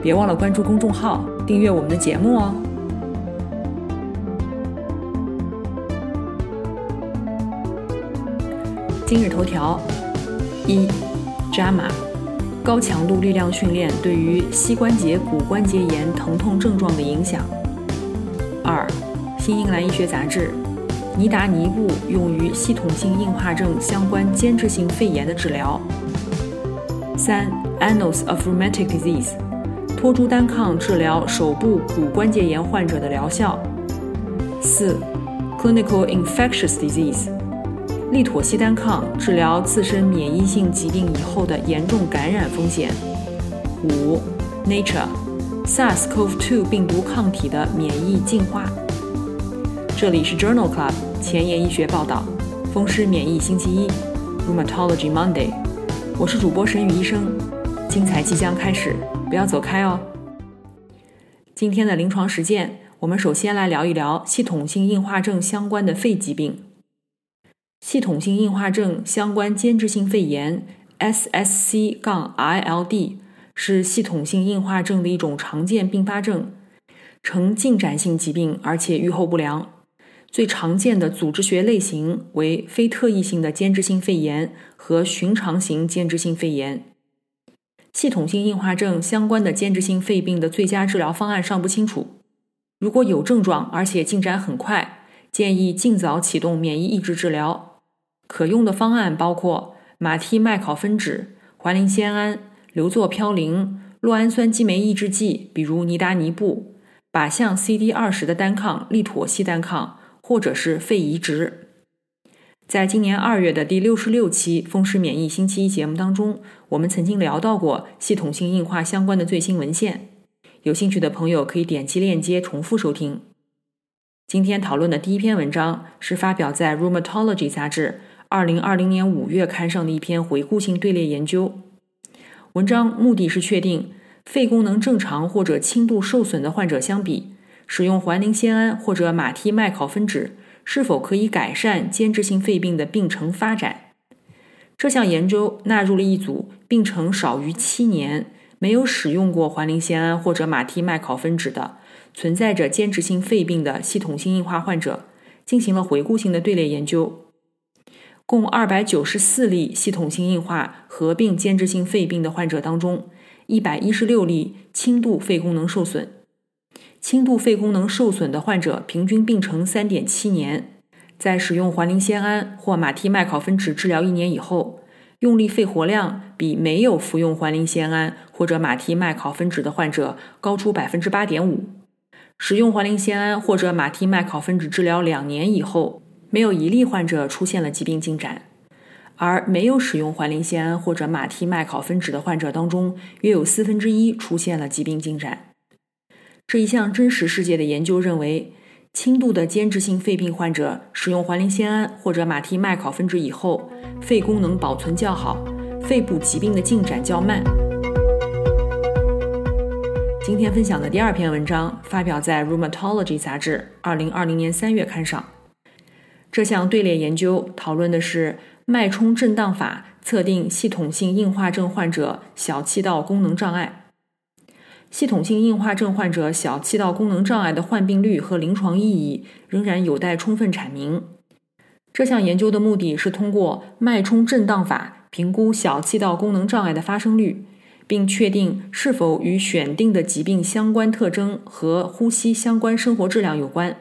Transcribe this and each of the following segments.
别忘了关注公众号，订阅我们的节目哦。今日头条：一，JAMA，高强度力量训练对于膝关节骨关节炎疼痛症状的影响。二，新英格兰医学杂志，尼达尼布用于系统性硬化症相关间质性肺炎的治疗。三，Annals of Rheumatic Disease。托珠单抗治疗手部骨关节炎患者的疗效。四，Clinical Infectious Disease，利妥昔单抗治疗自身免疫性疾病以后的严重感染风险。五，Nature，SARS-CoV-2 病毒抗体的免疫进化。这里是 Journal Club 前沿医学报道，风湿免疫星期一，Rheumatology Monday，我是主播沈宇医生，精彩即将开始。不要走开哦！今天的临床实践，我们首先来聊一聊系统性硬化症相关的肺疾病。系统性硬化症相关间质性肺炎 （SSC- 杠 ILD） 是系统性硬化症的一种常见并发症，呈进展性疾病，而且预后不良。最常见的组织学类型为非特异性的间质性肺炎和寻常型间质性肺炎。系统性硬化症相关的间质性肺病的最佳治疗方案尚不清楚。如果有症状，而且进展很快，建议尽早启动免疫抑制治疗。可用的方案包括马替麦考芬酯、环磷酰胺、硫唑嘌呤、酪氨酸激酶抑制剂，比如尼达尼布、靶向 CD 二十的单抗利妥昔单抗，或者是肺移植。在今年二月的第六十六期《风湿免疫星期一》节目当中，我们曾经聊到过系统性硬化相关的最新文献。有兴趣的朋友可以点击链接重复收听。今天讨论的第一篇文章是发表在《Rheumatology》杂志二零二零年五月刊上的一篇回顾性队列研究。文章目的是确定肺功能正常或者轻度受损的患者相比，使用环磷酰胺或者马替麦考芬酯。是否可以改善间质性肺病的病程发展？这项研究纳入了一组病程少于七年、没有使用过环磷酰胺或者马替麦考芬酯的、存在着间质性肺病的系统性硬化患者，进行了回顾性的队列研究。共二百九十四例系统性硬化合并间质性肺病的患者当中，一百一十六例轻度肺功能受损。轻度肺功能受损的患者平均病程三点七年，在使用环磷酰胺或马替麦考芬酯治疗一年以后，用力肺活量比没有服用环磷酰胺或者马替麦考芬酯的患者高出百分之八点五。使用环磷酰胺或者马替麦考芬酯治疗两年以后，没有一例患者出现了疾病进展，而没有使用环磷酰胺或者马替麦考芬酯的患者当中，约有四分之一出现了疾病进展。这一项真实世界的研究认为，轻度的间质性肺病患者使用环磷酰胺或者马替麦考芬酯以后，肺功能保存较好，肺部疾病的进展较慢。今天分享的第二篇文章发表在《Rheumatology》杂志二零二零年三月刊上。这项队列研究讨论的是脉冲震荡法测定系统性硬化症患者小气道功能障碍。系统性硬化症患者小气道功能障碍的患病率和临床意义仍然有待充分阐明。这项研究的目的是通过脉冲震荡法评估小气道功能障碍的发生率，并确定是否与选定的疾病相关特征和呼吸相关生活质量有关。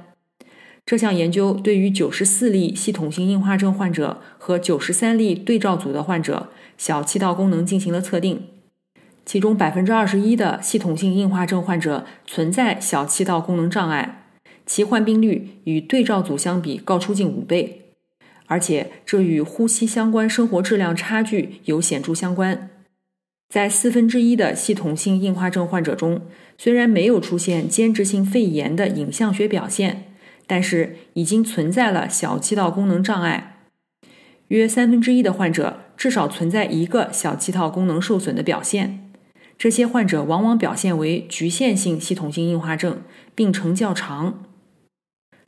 这项研究对于九十四例系统性硬化症患者和九十三例对照组的患者小气道功能进行了测定。其中百分之二十一的系统性硬化症患者存在小气道功能障碍，其患病率与对照组相比高出近五倍，而且这与呼吸相关生活质量差距有显著相关。在四分之一的系统性硬化症患者中，虽然没有出现间质性肺炎的影像学表现，但是已经存在了小气道功能障碍。约三分之一的患者至少存在一个小气道功能受损的表现。这些患者往往表现为局限性系统性硬化症，病程较长。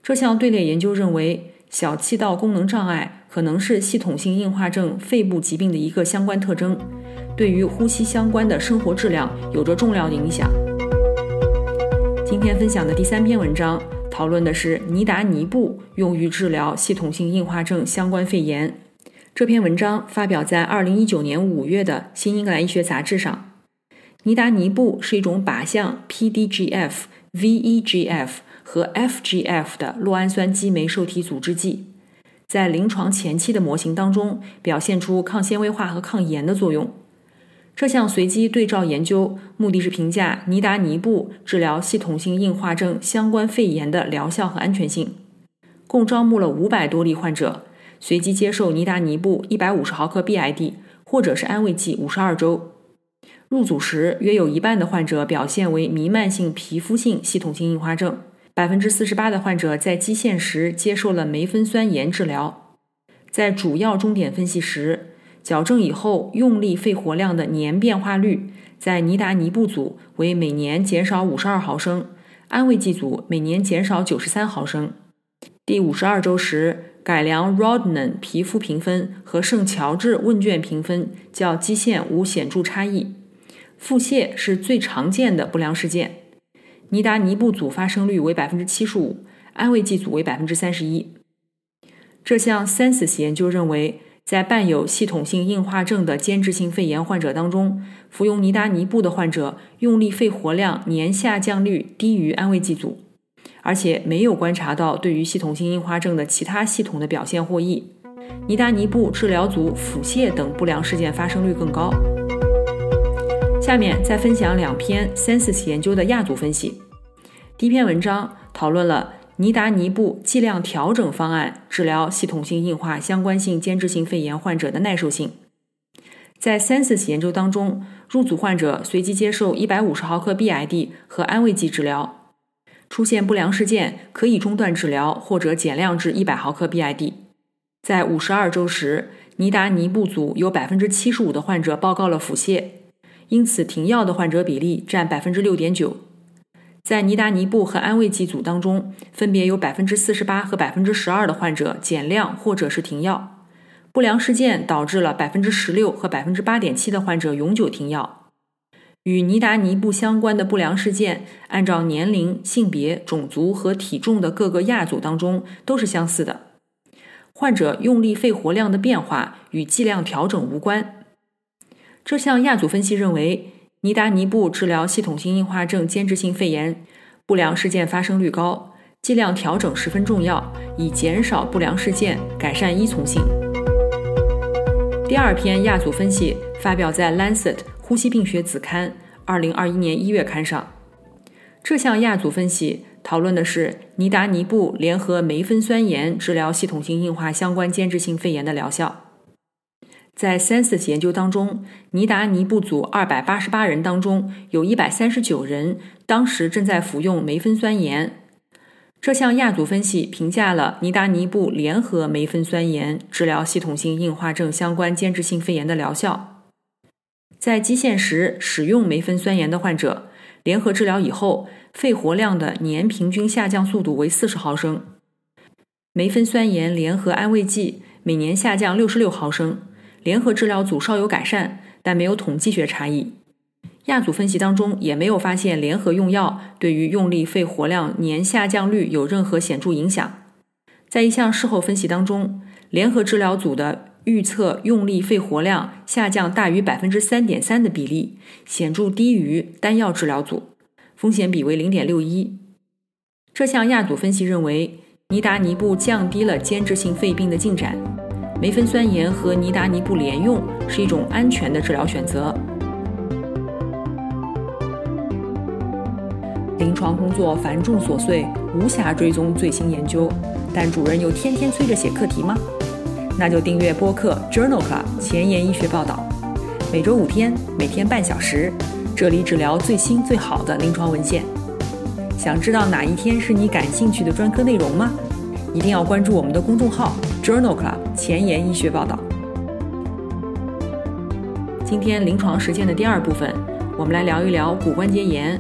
这项队列研究认为，小气道功能障碍可能是系统性硬化症肺部疾病的一个相关特征。对于呼吸相关的生活质量有着重要影响。今天分享的第三篇文章讨论的是尼达尼布用于治疗系统性硬化症相关肺炎。这篇文章发表在二零一九年五月的《新英格兰医学杂志》上。尼达尼布是一种靶向 PDGF、VEGF 和 FGF 的酪氨酸激酶受体阻滞剂，在临床前期的模型当中表现出抗纤维化和抗炎的作用。这项随机对照研究目的是评价尼达尼布治疗系统性硬化症相关肺炎的疗效和安全性。共招募了五百多例患者，随机接受尼达尼布一百五十毫克 BID 或者是安慰剂五十二周。入组时，约有一半的患者表现为弥漫性皮肤性系统性硬化症，百分之四十八的患者在基线时接受了梅芬酸盐治疗。在主要终点分析时。矫正以后用力肺活量的年变化率，在尼达尼布组为每年减少五十二毫升，安慰剂组每年减少九十三毫升。第五十二周时，改良 Rodnan 皮肤评分和圣乔治问卷评分较基线无显著差异。腹泻是最常见的不良事件，尼达尼布组发生率为百分之七十五，安慰剂组为百分之三十一。这项 Census 研究认为。在伴有系统性硬化症的间质性肺炎患者当中，服用尼达尼布的患者用力肺活量年下降率低于安慰剂组，而且没有观察到对于系统性硬化症的其他系统的表现获益。尼达尼布治疗组腹泻等不良事件发生率更高。下面再分享两篇 Census 研究的亚组分析。第一篇文章讨论了。尼达尼布剂量调整方案治疗系统性硬化相关性间质性肺炎患者的耐受性。在 Census 研究当中，入组患者随机接受150毫克 BID 和安慰剂治疗，出现不良事件可以中断治疗或者减量至100毫克 BID。在52周时，尼达尼布组有75%的患者报告了腹泻，因此停药的患者比例占6.9%。在尼达尼布和安慰剂组当中，分别有百分之四十八和百分之十二的患者减量或者是停药。不良事件导致了百分之十六和百分之八点七的患者永久停药。与尼达尼布相关的不良事件，按照年龄、性别、种族和体重的各个亚组当中都是相似的。患者用力肺活量的变化与剂量调整无关。这项亚组分析认为。尼达尼布治疗系统性硬化症间质性肺炎不良事件发生率高，剂量调整十分重要，以减少不良事件，改善依从性。第二篇亚组分析发表在《Lancet 呼吸病学子刊》二零二一年一月刊上。这项亚组分析讨论的是尼达尼布联合梅芬酸盐治疗系统性硬化相关间质性肺炎的疗效。在 Census 研究当中，尼达尼布组二百八十八人当中，有一百三十九人当时正在服用梅芬酸盐。这项亚组分析评价了尼达尼布联合梅芬酸盐治疗系统性硬化症相关间质性肺炎的疗效。在基线时使用梅芬酸盐的患者，联合治疗以后，肺活量的年平均下降速度为四十毫升。梅芬酸盐联合安慰剂每年下降六十六毫升。联合治疗组稍有改善，但没有统计学差异。亚组分析当中也没有发现联合用药对于用力肺活量年下降率有任何显著影响。在一项事后分析当中，联合治疗组的预测用力肺活量下降大于百分之三点三的比例，显著低于单药治疗组，风险比为零点六一。这项亚组分析认为，尼达尼布降低了间质性肺病的进展。梅芬酸盐和尼达尼布联用是一种安全的治疗选择。临床工作繁重琐碎，无暇追踪最新研究，但主任又天天催着写课题吗？那就订阅播客 Journal Club 前沿医学报道，每周五天，每天半小时，这里只聊最新最好的临床文献。想知道哪一天是你感兴趣的专科内容吗？一定要关注我们的公众号 Journal Club 前沿医学报道。今天临床实践的第二部分，我们来聊一聊骨关节炎。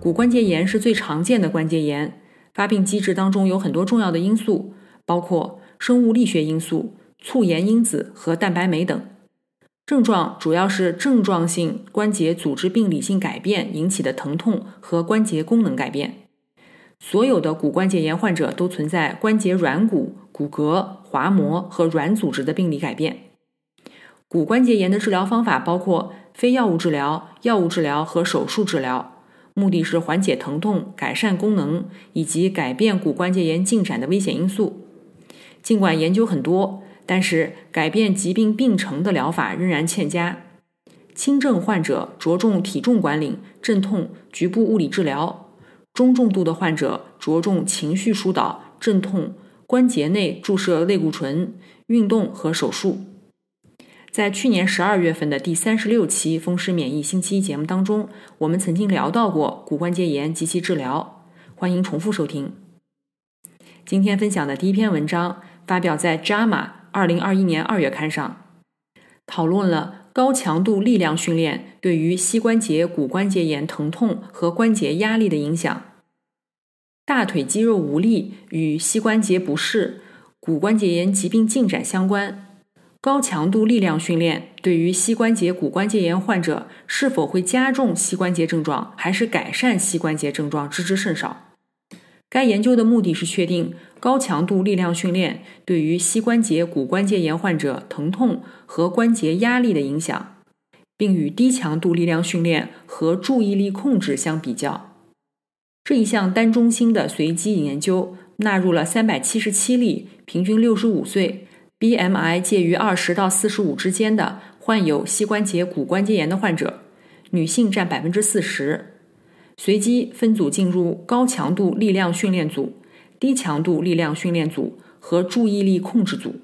骨关节炎是最常见的关节炎，发病机制当中有很多重要的因素，包括生物力学因素、促炎因子和蛋白酶等。症状主要是症状性关节组织病理性改变引起的疼痛和关节功能改变。所有的骨关节炎患者都存在关节软骨、骨骼、滑膜和软组织的病理改变。骨关节炎的治疗方法包括非药物治疗、药物治疗和手术治疗，目的是缓解疼痛、改善功能以及改变骨关节炎进展的危险因素。尽管研究很多。但是，改变疾病病程的疗法仍然欠佳。轻症患者着重体重管理、镇痛、局部物理治疗；中重度的患者着重情绪疏导、镇痛、关节内注射类固醇、运动和手术。在去年十二月份的第三十六期《风湿免疫星期一》节目当中，我们曾经聊到过骨关节炎及其治疗，欢迎重复收听。今天分享的第一篇文章发表在《JAMA》。二零二一年二月刊上讨论了高强度力量训练对于膝关节骨关节炎疼痛和关节压力的影响。大腿肌肉无力与膝关节不适、骨关节炎疾病进展相关。高强度力量训练对于膝关节骨关节炎患者是否会加重膝关节症状，还是改善膝关节症状，知之甚少。该研究的目的是确定高强度力量训练对于膝关节骨关节炎患者疼痛和关节压力的影响，并与低强度力量训练和注意力控制相比较。这一项单中心的随机研究纳入了三百七十七例平均六十五岁、BMI 介于二十到四十五之间的患有膝关节骨关节炎的患者，女性占百分之四十。随机分组进入高强度力量训练组、低强度力量训练组和注意力控制组。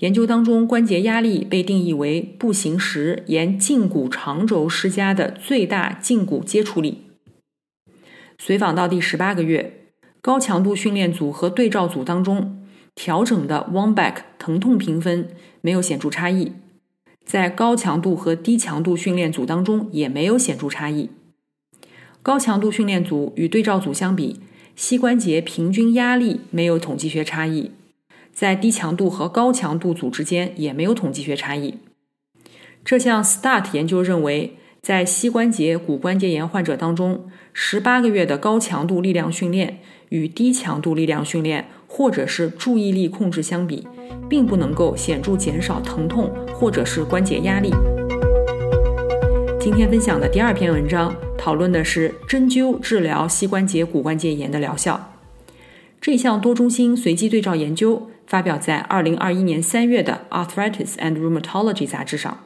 研究当中，关节压力被定义为步行时沿胫骨长轴施加的最大胫骨接触力。随访到第十八个月，高强度训练组和对照组当中，调整的 Womback 疼痛评分没有显著差异，在高强度和低强度训练组当中也没有显著差异。高强度训练组与对照组相比，膝关节平均压力没有统计学差异，在低强度和高强度组之间也没有统计学差异。这项 START 研究认为，在膝关节骨关节炎患者当中，十八个月的高强度力量训练与低强度力量训练或者是注意力控制相比，并不能够显著减少疼痛或者是关节压力。今天分享的第二篇文章讨论的是针灸治疗膝关节骨关节炎的疗效。这项多中心随机对照研究发表在2021年3月的《Arthritis and Rheumatology》杂志上。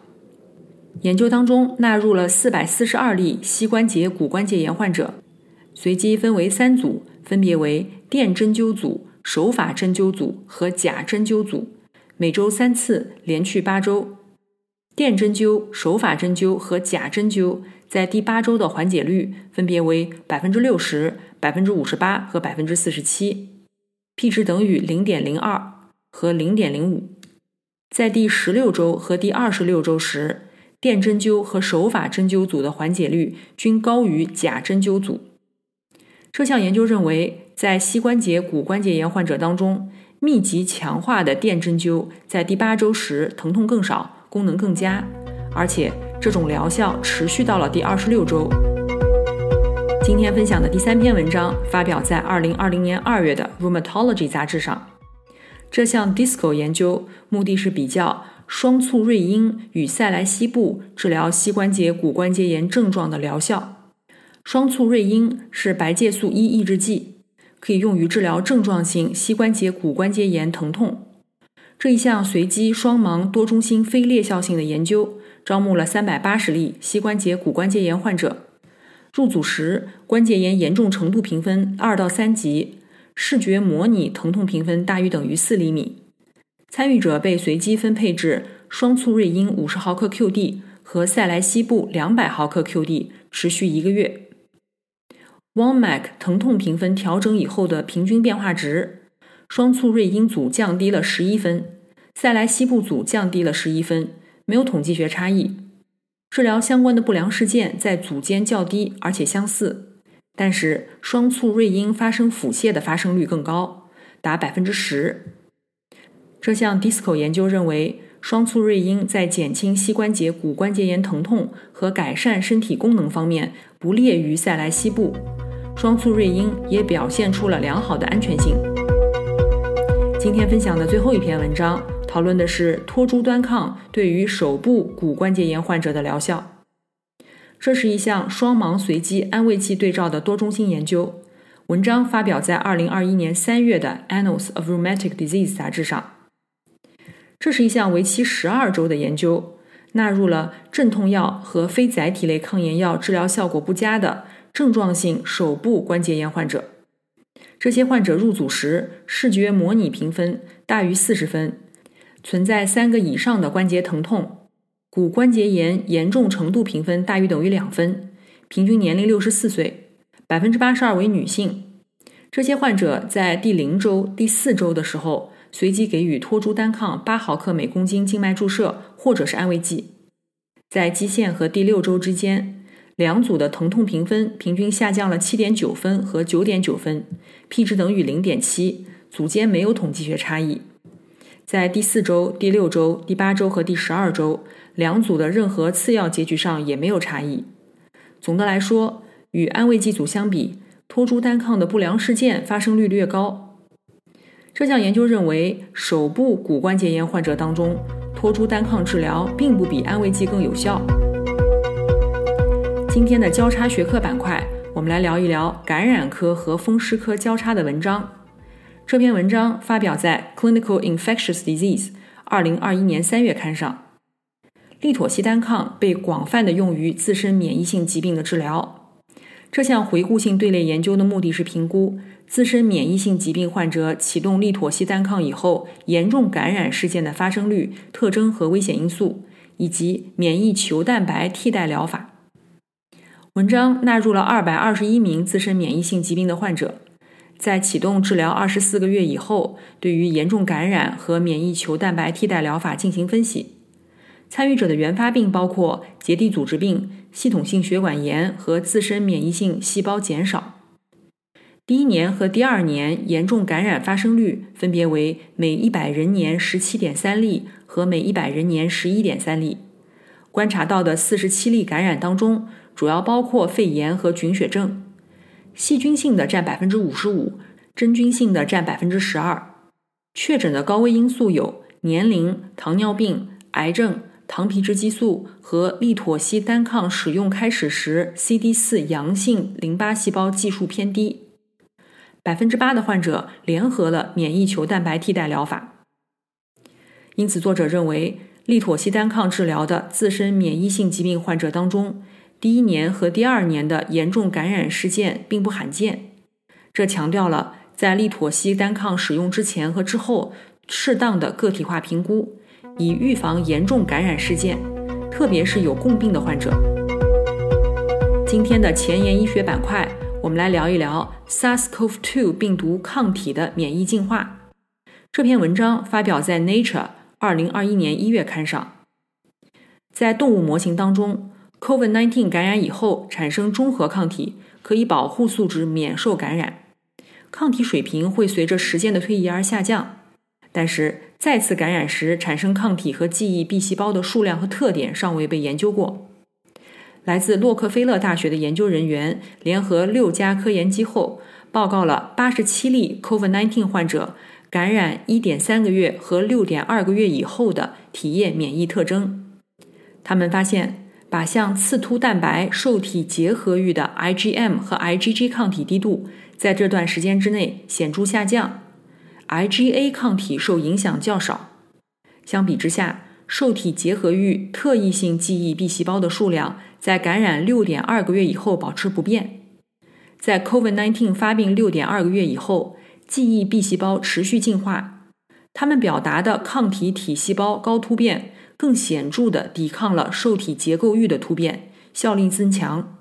研究当中纳入了442例膝关节骨关节炎患者，随机分为三组，分别为电针灸组、手法针灸组和假针灸组，每周三次，连续八周。电针灸、手法针灸和假针灸在第八周的缓解率分别为百分之六十、百分之五十八和百分之四十七，p 值等于零点零二和零点零五。在第十六周和第二十六周时，电针灸和手法针灸组的缓解率均高于假针灸组。这项研究认为，在膝关节骨关节炎患者当中，密集强化的电针灸在第八周时疼痛更少。功能更佳，而且这种疗效持续到了第二十六周。今天分享的第三篇文章发表在二零二零年二月的《Rheumatology》杂志上。这项 DISCO 研究目的是比较双醋瑞因与塞莱西布治疗膝关节骨关节炎症状的疗效。双醋瑞因是白介素一抑制剂，可以用于治疗症状性膝关节骨关节炎疼痛。这一项随机双盲多中心非裂效性的研究，招募了三百八十例膝关节骨关节炎患者。入组时，关节炎严重程度评分二到三级，视觉模拟疼痛评分大于等于四厘米。参与者被随机分配至双促瑞因五十毫克 QD 和塞莱西布两百毫克 QD，持续一个月。WOMAC 疼痛评分调整以后的平均变化值，双促瑞因组降低了十一分，塞莱西布组降低了十一分，没有统计学差异。治疗相关的不良事件在组间较低，而且相似，但是双促瑞因发生腹泻的发生率更高，达百分之十。这项 DISCO 研究认为，双簇瑞因在减轻膝关节骨关节炎疼痛和改善身体功能方面不劣于塞莱西布。双簇瑞因也表现出了良好的安全性。今天分享的最后一篇文章。讨论的是托珠端抗对于手部骨关节炎患者的疗效。这是一项双盲随机安慰剂对照的多中心研究。文章发表在2021年3月的《Annals of Rheumatic Disease》杂志上。这是一项为期12周的研究，纳入了镇痛药和非载体类抗炎药治疗效果不佳的症状性手部关节炎患者。这些患者入组时，视觉模拟评分大于40分。存在三个以上的关节疼痛，骨关节炎严重程度评分大于等于两分，平均年龄六十四岁，百分之八十二为女性。这些患者在第零周、第四周的时候，随机给予托珠单抗八毫克每公斤静脉注射或者是安慰剂。在基线和第六周之间，两组的疼痛评分平均下降了七点九分和九点九分，P 值等于零点七，组间没有统计学差异。在第四周、第六周、第八周和第十二周，两组的任何次要结局上也没有差异。总的来说，与安慰剂组相比，托珠单抗的不良事件发生率略高。这项研究认为，手部骨关节炎患者当中，托珠单抗治疗并不比安慰剂更有效。今天的交叉学科板块，我们来聊一聊感染科和风湿科交叉的文章。这篇文章发表在《Clinical Infectious Disease》二零二一年三月刊上。利妥昔单抗被广泛的用于自身免疫性疾病的治疗。这项回顾性队列研究的目的是评估自身免疫性疾病患者启动利妥昔单抗以后严重感染事件的发生率、特征和危险因素，以及免疫球蛋白替代疗法。文章纳入了二百二十一名自身免疫性疾病的患者。在启动治疗二十四个月以后，对于严重感染和免疫球蛋白替代疗法进行分析。参与者的原发病包括结缔组织病、系统性血管炎和自身免疫性细胞减少。第一年和第二年严重感染发生率分别为每一百人年十七点三例和每一百人年十一点三例。观察到的四十七例感染当中，主要包括肺炎和菌血症。细菌性的占百分之五十五，真菌性的占百分之十二。确诊的高危因素有年龄、糖尿病、癌症、糖皮质激素和利妥昔单抗使用开始时 CD 四阳性淋巴细胞计数偏低。百分之八的患者联合了免疫球蛋白替代疗法。因此，作者认为利妥昔单抗治疗的自身免疫性疾病患者当中。第一年和第二年的严重感染事件并不罕见，这强调了在利妥昔单抗使用之前和之后适当的个体化评估，以预防严重感染事件，特别是有共病的患者。今天的前沿医学板块，我们来聊一聊 SARS-CoV-2 病毒抗体的免疫进化。这篇文章发表在 Nature 二零二一年一月刊上，在动物模型当中。COVID-19 感染以后产生中和抗体，可以保护宿主免受感染。抗体水平会随着时间的推移而下降，但是再次感染时产生抗体和记忆 B 细胞的数量和特点尚未被研究过。来自洛克菲勒大学的研究人员联合六家科研机构，报告了八十七例 COVID-19 患者感染一点三个月和六点二个月以后的体液免疫特征。他们发现。靶向刺突蛋白受体结合域的 IgM 和 IgG 抗体低度在这段时间之内显著下降，IgA 抗体受影响较少。相比之下，受体结合域特异性记忆 B 细胞的数量在感染六点二个月以后保持不变。在 COVID-19 发病六点二个月以后，记忆 B 细胞持续进化，它们表达的抗体体细胞高突变。更显著地抵抗了受体结构域的突变，效力增强。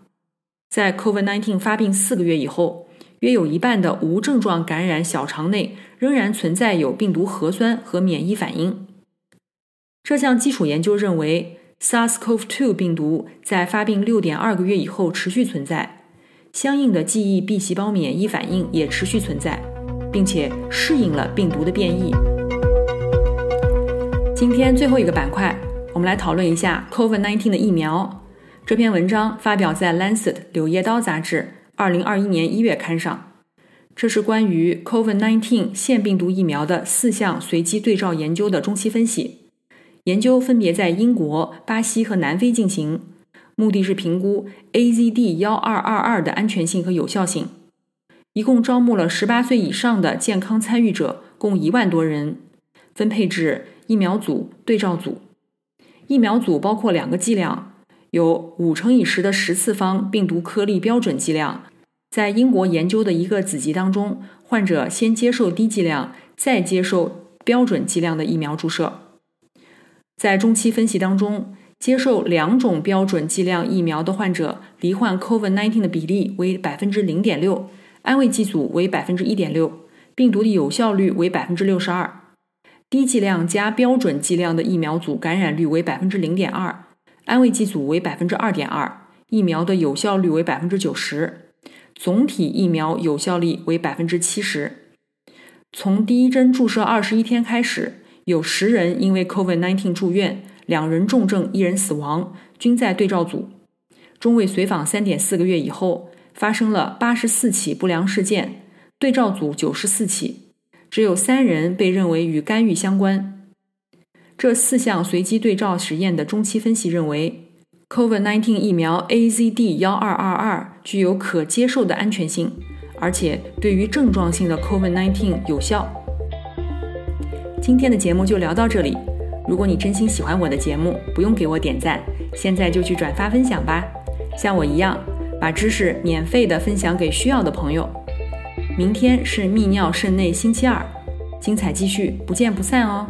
在 COVID-19 发病四个月以后，约有一半的无症状感染小肠内仍然存在有病毒核酸和免疫反应。这项基础研究认为，SARS-CoV-2 病毒在发病六点二个月以后持续存在，相应的记忆 B 细胞免疫反应也持续存在，并且适应了病毒的变异。今天最后一个板块，我们来讨论一下 COVID-19 的疫苗。这篇文章发表在《Lancet》柳叶刀杂志二零二一年一月刊上。这是关于 COVID-19 腺病毒疫苗的四项随机对照研究的中期分析。研究分别在英国、巴西和南非进行，目的是评估 AZD 幺二二二的安全性和有效性。一共招募了十八岁以上的健康参与者，共一万多人，分配至。疫苗组、对照组，疫苗组包括两个剂量，有五乘以十的十次方病毒颗粒标准剂量。在英国研究的一个子集当中，患者先接受低剂量，再接受标准剂量的疫苗注射。在中期分析当中，接受两种标准剂量疫苗的患者，罹患 COVID-19 的比例为百分之零点六，安慰剂组为百分之一点六，病毒的有效率为百分之六十二。低剂量加标准剂量的疫苗组感染率为百分之零点二，安慰剂组为百分之二点二，疫苗的有效率为百分之九十，总体疫苗有效率为百分之七十。从第一针注射二十一天开始，有十人因为 COVID-19 住院，两人重症，一人死亡，均在对照组。中位随访三点四个月以后，发生了八十四起不良事件，对照组九十四起。只有三人被认为与干预相关。这四项随机对照实验的中期分析认为，COVID-19 疫苗 AZD 幺二二二具有可接受的安全性，而且对于症状性的 COVID-19 有效。今天的节目就聊到这里。如果你真心喜欢我的节目，不用给我点赞，现在就去转发分享吧。像我一样，把知识免费的分享给需要的朋友。明天是泌尿肾内星期二，精彩继续，不见不散哦。